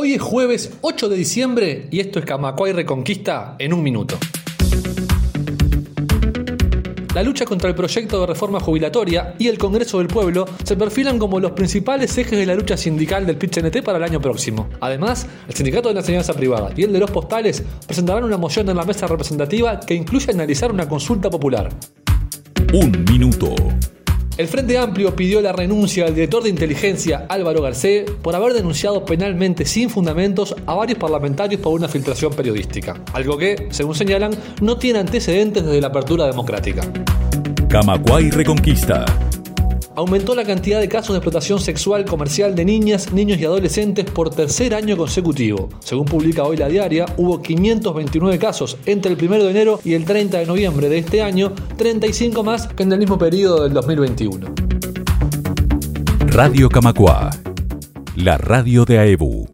Hoy es jueves 8 de diciembre y esto es Camacuay Reconquista en un minuto. La lucha contra el proyecto de reforma jubilatoria y el Congreso del Pueblo se perfilan como los principales ejes de la lucha sindical del PIT-CNT para el año próximo. Además, el Sindicato de la Enseñanza Privada y el de los Postales presentarán una moción en la mesa representativa que incluye analizar una consulta popular. Un minuto. El Frente Amplio pidió la renuncia del director de inteligencia Álvaro Garcés por haber denunciado penalmente sin fundamentos a varios parlamentarios por una filtración periodística, algo que, según señalan, no tiene antecedentes desde la apertura democrática. Camacuay Reconquista aumentó la cantidad de casos de explotación sexual comercial de niñas, niños y adolescentes por tercer año consecutivo. Según publica hoy la diaria, hubo 529 casos entre el 1 de enero y el 30 de noviembre de este año, 35 más que en el mismo periodo del 2021. Radio Camacua, la radio de AEBU.